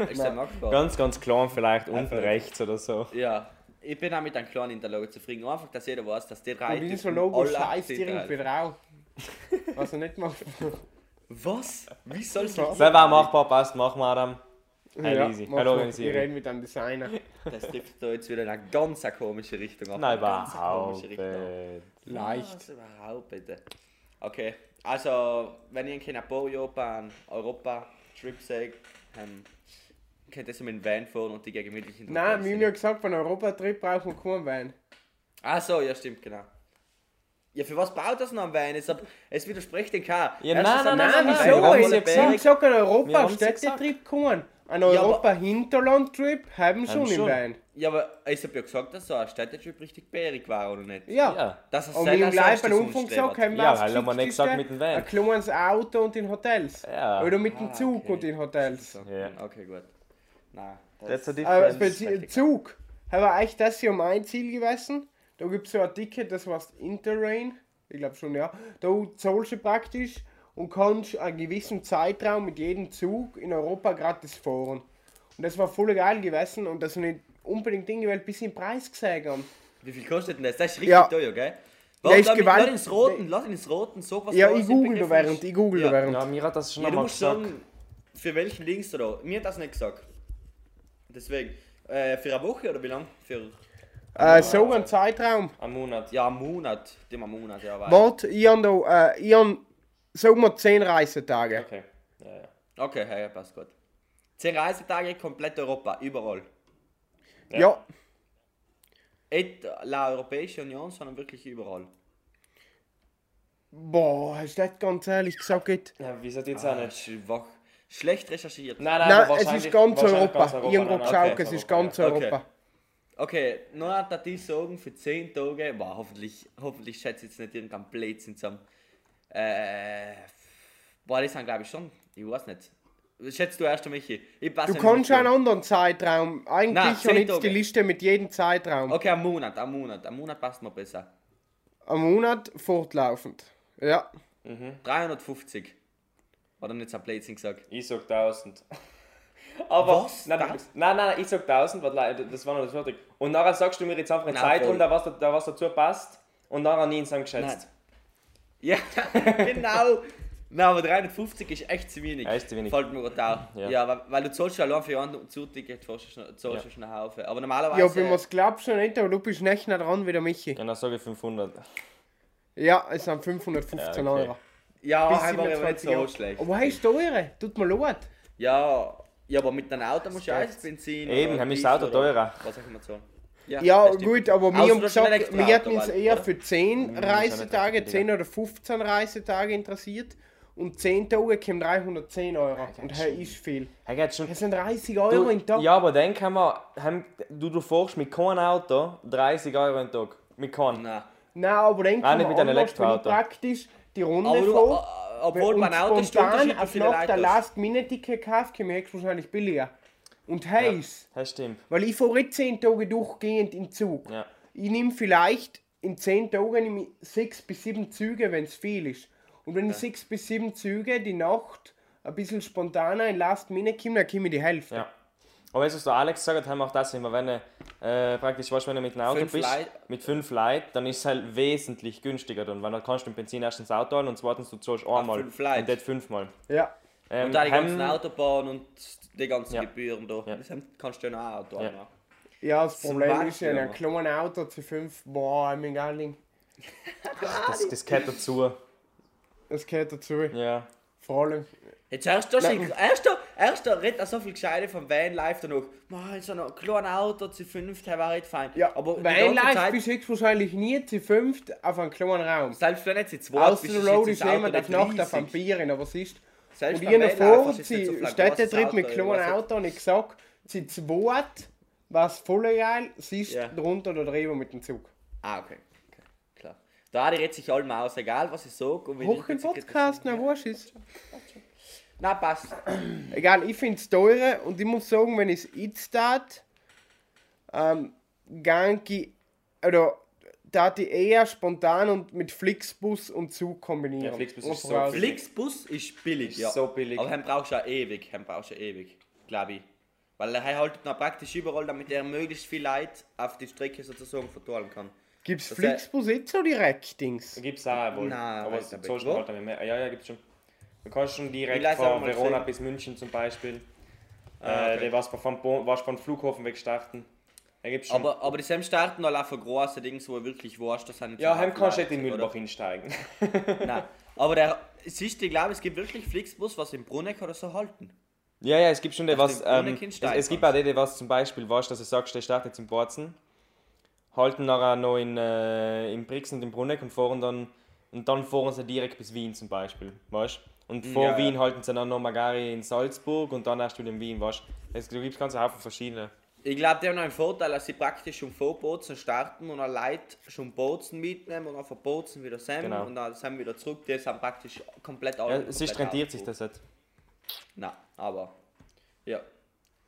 Ist der machbar? Ganz, ganz klein vielleicht unten Einfach. rechts oder so. Ja, ich bin auch mit einem kleinen Interlogo zufrieden. Einfach, dass jeder weiß, dass die drei Und wie so Typen Logo scheißt irgendwie drauf. drauf. Was er nicht macht. Was? Wie soll es Was? Selber machbar passt, machen wir dann. Hey, easy. mach Hallo, mal. organisiere. Ich rede mit einem Designer. Das trifft da jetzt wieder in eine ganz komische Richtung ab. Nein, Eine ganz eine überhaupt komische Richtung. nicht. Leicht. Was überhaupt bitte. Okay, also wenn ihr in Apo Japan Europa Trip seht, ähm, könnt ihr so mit dem Van fahren und die gegen gemütlich in Nein, wir haben ja gesagt, beim Europatrip braucht man keinen Van. Ah so, ja stimmt, genau. Ja, für was baut das noch ein Van? Es, hab- es widerspricht den K. Ja, Erstens nein, nein, Nein, nein, Van, wieso? wir haben Ich hab gesagt. einen Wir Europa-Städtetrip kommen. Aber- Europa-Hinterland-Trip haben schon im. Van. Ja, aber ich hab ja gesagt, dass so ein Städtetrip richtig bärig war, oder nicht? Ja. Ja. Dass es Und wir haben das Anfang gesagt, haben wir Ja, das weil haben wir nicht gesagt mit dem Van. Ein kleines Auto und in Hotels. Ja. Oder mit dem Ah, Zug okay. und in Hotels. Ja. Okay, gut. Nein. That's a Aber speziell Zug. Aber eigentlich das ja mein Ziel gewesen. Da gibt es so ein Ticket, das heißt Interrail. Ich glaube schon, ja. Da zahlst du praktisch und kannst einen gewissen Zeitraum mit jedem Zug in Europa gratis fahren. Und das war voll geil gewesen und das nicht unbedingt Dinge, weil ein bisschen Preis gesehen haben. Wie viel kostet denn das? Das ist richtig Ja. teuer, gell? Der ist lass, mich- gewalt- lass ins Roten, lass ihn ins Roten, sag was Ja, ich ist, google da während, ist. ich google Ja. da während. Ja, mir hat das schon Ja, einmal gesagt. sagen, für welchen du da? Mir hat das nicht gesagt. Deswegen, äh, für eine Woche oder wie lang? Für, Äh, so ein Zeitraum. Am Monat. ja, einen Monat. Dem einen Monat, ja, weiß. Warte, ich habe da, äh, ich habe, sagen wir 10 Reisetage. Okay. Ja, ja. Okay, ja, ja, passt gut. Zehn Reisetage, komplett Europa, überall. Ja. Ja. Nicht la Europäische Union, sondern wirklich überall. Boah, ist das ganz ehrlich gesagt geht. Ja, wie seid jetzt auch Ah, nicht? ist wach- Schlecht recherchiert. Nein, nein, Nein, es ist ganz Europa. ganz gerade nein, geschaut, okay, es ist Europa, ganz ja. Okay. Europa. Okay, nur hat die sagen für 10 Tage, boah, hoffentlich, hoffentlich schätze ich jetzt nicht irgendein Blödsinn zusammen. Äh, boah, das sind glaube ich schon, ich weiß nicht. Schätzt du erst, Michi? Ich Du nicht kannst einen anderen Zeitraum. Eigentlich Nein, habe zehn ich jetzt die. Liste mit jedem Zeitraum. Okay, ein Monat, ein Monat. Ein Monat passt mir besser. Am Monat fortlaufend. Ja. 350. Oder nicht so ein Blödsinn gesagt. Ich sag 1000. Aber, Was? Nein, nein, nein, ich sag 1000, weil le- das war noch das fertig. Und nachher sagst du mir jetzt einfach eine Nein, Zeit was, da, was dazu passt. Und nachher nie ins geschätzt. Ja, genau. Nein, aber 350 ist echt zu wenig. Ja, ist zu wenig. Fällt mir gerade auf. Ja. Ja, weil, weil du zahlst ja allein für ein Zuticket, zahlst du schon, Ja. schon einen Haufen. Aber normalerweise... Ja, ob ich mir's glaubst du nicht, aber du bist nicht nah dran wie der Michi. Genau, sage ich 500. Ja, es sind 515 Ja, okay. Euro. ja, Bis einfach nicht 27 so Jahre. schlecht. Aber heißt teuer? Tut mir leid. Ja, ja, aber mit einem Auto musst du auch Benzin... Eben, haben ist das Auto teurer. Was auch immer zahlen. Ja, stimmt. gut, aber wir haben gesagt, wir hätten uns eher oder? für 10 nicht Reisetage, richtig, 10 oder 15 Reisetage interessiert. Und 10 Tage kommen 310 Euro. Und das ist viel. Schon. Das sind 30 Euro Du, im Tag. ja, aber dann kann man, haben, du, du fährst mit keinem Auto 30 Euro im Tag. Mit keinem. Nein. Nein, aber dann Auch kann nicht man mit einem anders, praktisch die Runde Aber du, fahre. äh, obwohl und beim Auto spontan auf Nacht der. Last-Minute-Ticket kaufe, komme ich wahrscheinlich billiger. Und heiß, Das stimmt. weil ich fahre jetzt 10 Tage durchgehend im Zug. Ja. Ich nehme vielleicht in 10 Tagen nehme ich 6 bis 7 Züge, wenn es viel ist. Und wenn ich 6 bis 7 Züge die Nacht ein bisschen spontaner in Last Minute komme, dann komme ich die Hälfte. Ja. Aber du, was der Alex gesagt hat, haben wir auch das immer, wenn du äh, praktisch weißt, wenn du mit einem Auto Fünf bist, Leute. mit fünf Leuten, dann ist es halt wesentlich günstiger dann, weil dann kannst du den Benzin erstens Auto holen und zweitens du zahlst einmal und nicht fünfmal. Ja. Ähm, Und da die ganzen Autobahnen und die ganzen Ja. Gebühren da. Ja. Das kannst du ja noch ein Auto Ja. haben. Ja, das Zum Problem ist Beispiel, ja, ein aber. kleines Auto zu 5, boah, mein Garling, das, das gehört dazu. das gehört dazu. Ja. Vor allem. Jetzt erst da, erst da, erst da redet er so viel Gescheide vom Vanlife danach. Man, so ein kleines Auto zu fünf, der war nicht fein. Ja, aber Zeit, bist du höchstwahrscheinlich nie zu 5 auf einem kleinen Raum. selbst wenn jetzt die zwei Außer bist, du ist jetzt loadest das Auto jemand auf nicht Nacht auf einem. Bier, aber es ist. Selbst Und so sie viel Städtetrip großes mit kleinen Auto und ich gesagt, sie zweit, was voll geil, siehst Ja. drunter oder drüber mit dem Zug. Ah, okay. okay. Klar. Da redet sich allem aus, egal was ich sage. Hoch im Podcast, na wurscht ist. Na, passt. Egal, ich finde es teurer und ich muss sagen, wenn ich es jetzt tat, ähm, gang ich, oder tat ich eher spontan und mit Flixbus und Zug kombinieren. Ja, Flixbus ist so billig. Flixbus ist billig, Ist ja. so billig. Aber den brauchst du auch ewig, den brauchst du ewig, glaube ich. Weil er haltet noch praktisch überall, damit er möglichst viel Leute auf die Strecke sozusagen verteilen kann. Gibt es Das Flixbus jetzt so direkt, Dings? Gibt es auch wohl. Nein, aber es du Wo? halt damit mehr. Ja, ja, gibt's schon. Du kannst schon direkt von Verona sehen. bis München zum Beispiel. Ah, äh, okay. der was vom, Bo was vom Flughafen weg starten. Aber, aber die sind starten alle auch von großen Dingen, wo wirklich wurscht, das sind ja, so heim kannst du nicht in? Mühlbach hinsteigen. Nein. Aber der, siehst du, ich glaube, es gibt wirklich Flixbus, was im Bruneck oder so halten. ja, ja, es gibt schon Auf was. Ähm, in es, es gibt auch die, die was zum Beispiel, weißt dass du sagst, der startet zum Borzen, halten nachher noch in, äh, in Brixen und im Bruneck und fahren dann. Und dann fahren sie direkt bis Wien zum Beispiel, weißt Und vor Ja, ja. Wien halten sie dann noch Magari in Salzburg und dann erst wieder in Wien, weißt Es gibt ganz Haufen verschiedene. Ich glaube, die haben noch einen Vorteil, dass sie praktisch schon vor Bozen starten und dann Leute schon Bozen mitnehmen und dann von Bozen wieder Sam Genau. und dann Sam wieder zurück. Die sind praktisch komplett Ja, alle. es ist, rentiert sich das nicht. Nein, aber. Ja.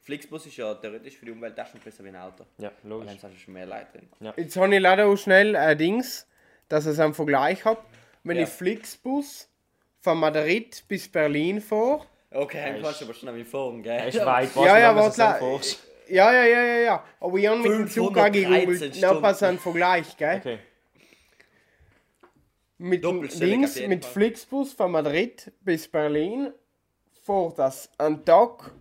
Flixbus ist ja theoretisch für die Umwelt auch schon besser wie ein Auto. Ja, logisch. dann sind schon mehr Leute drin. Jetzt habe ich leider auch schnell ein Dings, dass ich es am Vergleich habe. Wenn Ja. ich Flixbus von Madrid bis Berlin fahre, Okay, dann kannst du aber schon an mich fahren, gell? Er ist weit, Ja, ja, was warte. So Ja, ja, ja, ja, ja. Aber ich habe mit dem Zug 513 angegoogelt. Noch was ein Vergleich, gell? Okay. Mit links mit. Flixbus von Madrid bis Berlin fährt das einen Tag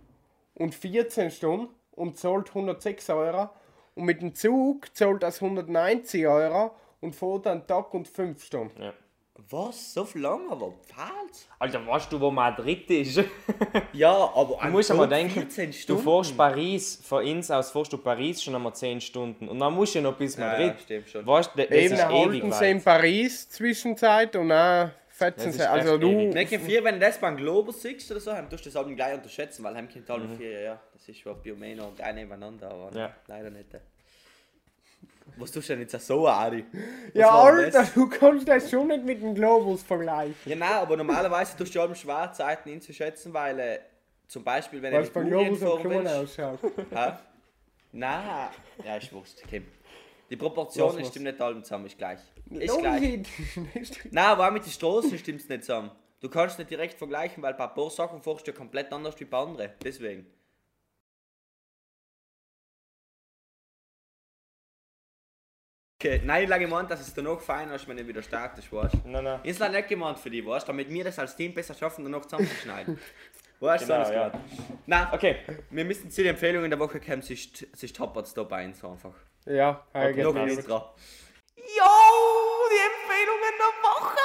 und 14 Stunden und zahlt 106 Euro. Und mit dem Zug zahlt das 190 Euro und fährt einen Tag und 5 Stunden. Ja. Was? So viel lang aber? Falsch? Alter, weißt du, wo Madrid ist? du Ja, aber ein musst ja mal Tag, denken, 14 du fährst Paris, von uns aus fährst du Paris schon einmal 10 Stunden. Und dann musst du noch bis Madrid. ja, stimmt schon. Weißt du, das Eben ist ewig halten sie in. Paris Zwischenzeit und dann fetzen sie. Also du. ewig. Merke vier, wenn du das beim Globus siehst oder so, dann tust du das halt gleich unterschätzen, weil heim kommt alle Mhm. vier, ja, das ist schon Biomeno gleich nebeneinander, aber Ja. leider nicht. Was tust du denn jetzt so, Adi? Was Ja, Alter, du kannst das schon nicht mit dem Globus vergleichen. Ja, nein, aber normalerweise tust du ja Schwarzzeiten einzuschätzen, weil äh, zum Beispiel, wenn Weil du beim mit Globus fahren willst. ausschaut. Hä? Nein, ja, ist wurscht, Kim. Die Proportionen stimmen nicht allem zusammen, ist gleich. Ist gleich. Nein, aber auch mit den Straßen stimmt es nicht zusammen. Du kannst nicht direkt vergleichen, weil bei ein paar Sachen fährst du ja komplett anders wie bei anderen. Deswegen. Okay, nein, ich habe gemeint, dass es danach fein ist, wenn du wieder startest, weißt du? Nein, nein. Ich habe nicht gemeint für dich, weißt du? Damit wir das als Team besser schaffen, danach zusammenzuschneiden. Weißt du, Genau, alles ja. klar. Nein, Okay, wir müssen zu den Empfehlungen der Woche kommen, es ist, es ist Hopperts Top 1 einfach. Ja, eigentlich. Noch passt. ein Intro. Jo, die Empfehlungen der Woche!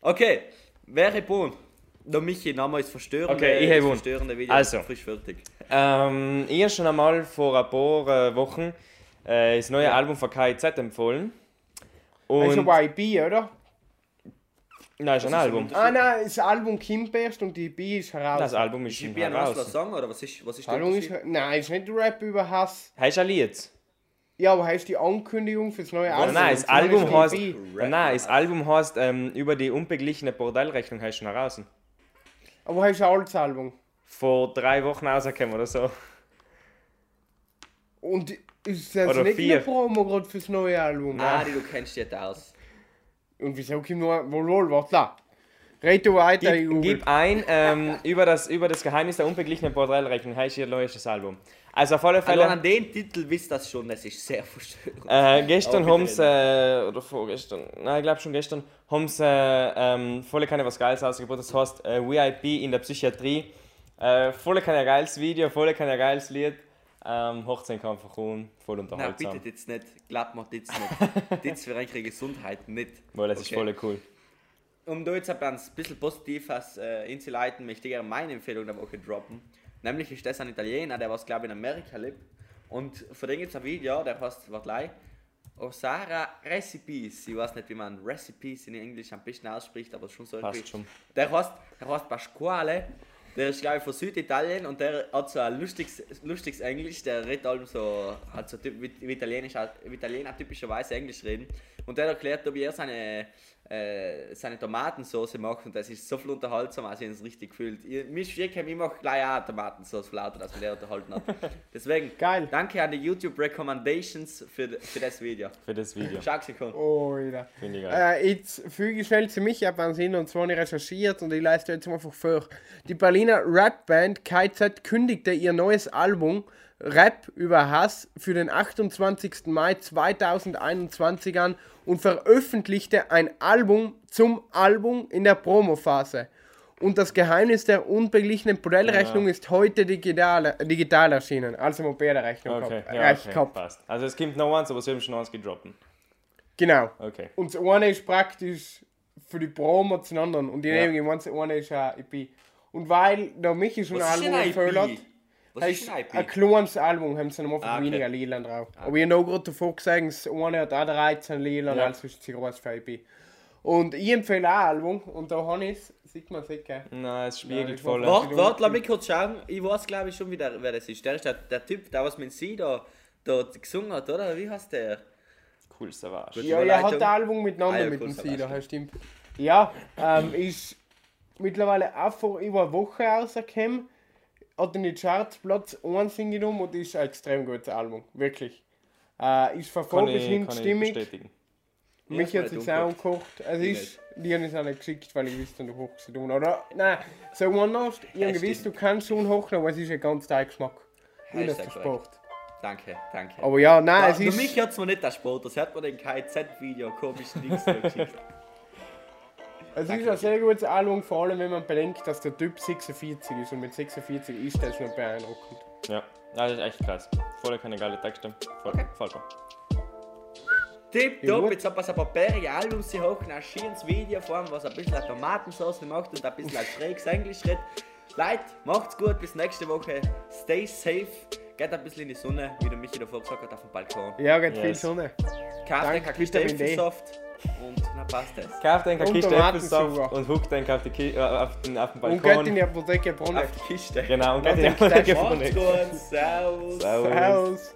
Okay, wäre Bohn. Der Michi, Name ist verstörende, Okay, ich das hab Bohn. verstörende Video. Also. Frisch fertig. Ähm, ich habe schon einmal vor ein paar äh, Wochen äh, das neue Album von KIZ empfohlen. Und Also YB, oder? nein, ist ein ist Album. ein Ah nein, das Album kommt erst und die B ist heraus. Das Album ist Ist schon heraus. Song oder was ist, was ist der Album ist, nein, ist nicht Rap über Hass. Hast du ein Lied? Ja, aber heißt die Ankündigung fürs neue Album? nein, das Album ist heißt, nein, das Album heißt ähm, über die unbeglichene Bordellrechnung heißt schon heraus. Aber heißt ein altes Album. Vor drei Wochen rausgekommen oder so. Und ist das Oder nicht vier. eine Promo gerade fürs neue Album? Ah, die du kennst dich jetzt aus. Und wieso kommt nur... Wohl, wohl, warte da. Red du weiter, Gib, gib ein ähm, über, das, über das Geheimnis der unbeglichenen Bordellrechnung heißt ihr neuestes Album. Also auf alle Also Fälle. an den Titel wisst das schon, das ist sehr verstörend. Äh, gestern Aber haben sie, äh, oder vorgestern, nein, ich glaube schon gestern, haben sie äh, ähm, volle Kanne was Geiles ausgebracht. Das heißt äh, VIP in der Psychiatrie. Äh, volle Kanne ein geiles Video, volle Kanne ein geiles Lied. Ähm, Hochzeit kann einfach un, voll Nein, unterhaltsam. bitte jetzt nicht. Glaub mir jetzt nicht. das für eure Gesundheit nicht. Weil das ist Okay. voll cool. Um da jetzt ein bisschen Positives äh, einzuleiten, möchte ich gerne meine Empfehlung der Woche droppen. Nämlich ist das ein Italiener, der was glaube ich in Amerika lebt. Und von dem gibt es ein Video, der heißt, warte gleich, Osara Recipes. Ich weiß nicht, wie man Recipes in Englisch am besten ausspricht, aber schon so Passt schon. Der heißt, der heißt Pasquale. Der ist, glaube ich, von Süditalien und der hat so ein lustiges, lustiges Englisch. Der redet allem so, halt so wie, wie, Italienisch, wie Italiener typischerweise Englisch reden. Und der erklärt, wie er seine, äh, seine Tomatensauce macht und das ist so viel unterhaltsam, als ich es richtig gefühlt. Ich, ist schwierig, ich mache gleich auch Tomatensauce für lauter, dass man der unterhalten hat. Deswegen, Geil. danke an die YouTube Recommendations für, für das Video. Für das Video. Schau. Oh, ja. Finde ich geil. Äh, jetzt füge ich schnell zu mich ab an Sinn und zwar habe ich recherchiert und ich leiste jetzt einfach vor. Die Berliner Rapband KZ kündigte ihr neues Album Rap über Hass für den 28. Mai 2021 an und veröffentlichte ein Album zum Album in der Promophase. Und das Geheimnis der unbeglichenen Modellrechnung Ja. ist heute digital, digital erschienen. Also Moped-Rechnung Okay, gehabt. ja, Recht okay, gehabt. passt. Also es kommt noch eins, aber sie haben schon eins gedroppt. Genau. Okay. Und das eine ist praktisch für die Promo zum anderen. Und die Ja. ja. gemeint, das eine ist ein EP. Und weil der Michi schon ein Album ein empfohlen hat, Was ist ist ein IP? ein kleines Album, haben sie noch einfach Ah, okay. weniger Lila drauf. Aber ich habe noch gerade davor gesagt, das eine hat auch 13 Lila, Ja. also ist es groß für EP. Und ich empfehle auch ein Album, und da habe ich es, sieht man sicher. Nein, es spiegelt voll. Warte, warte, lass mich kurz schauen. Ich weiß, glaube ich, schon, wie der, wer das ist. Der ist der, der Typ, der was mit sie da, da gesungen hat, oder? Wie heißt der? Coolster war. Gut. Ja, er hat ein Album miteinander Ah, ja, mit cool, dem Sie, da du. stimmt. Ja, ähm, ist mittlerweile auch vor über eine Woche rausgekommen. Hat in die Charts Platz 1 hingenommen und ist ein extrem gutes Album. Wirklich. Äh, ist Kann verfolgt, ich, ist kann ich stimmig. bestätigen. Mich Ja, hat es auch nicht gekocht. Es Ich ist, die haben es auch nicht geschickt, weil ich wusste, du kochst sie tun. Oder, nein, mal anders, ich habe gewusst, du kannst schon hochnehmen, aber es ist ein ganz dein Geschmack. Ist Unnötiger ja Sport. Danke, danke. Aber ja, nein, Ja, es für ist... mich hat es mir nicht der Sport, das hat mir den KZ-Video komisch nichts geschickt. Es Danke. ist ein sehr gutes Album, vor allem wenn man bedenkt, dass der Typ 46 ist und mit 46 ist das noch beeindruckend. Ja, das ist echt krass. Voll keine geile Texte. Voll, Okay. voll cool. Tipp Ja, top, gut. jetzt hat man so hier hoch, ein schönes Video vor allem, was ein bisschen eine Tomatensauce macht und ein bisschen ein schräges Englisch redet. Leute, macht's gut, bis nächste Woche. Stay safe, geht ein bisschen in die Sonne, wie der Michi davor gesagt hat, auf dem Balkon. Ja, geht viel Yes. Sonne. Den Kaki Vitamin D. Stapelsaft und passt es. Kauf den Tomatensuppe. Apfelsaft und huck den auf, die äh, auf, den, auf den Und geht in Balkon. die Apotheke Brunnen. Auf die Kiste. Genau, und geht Ja, in die Apotheke Macht's gut, servus. Servus. Servus.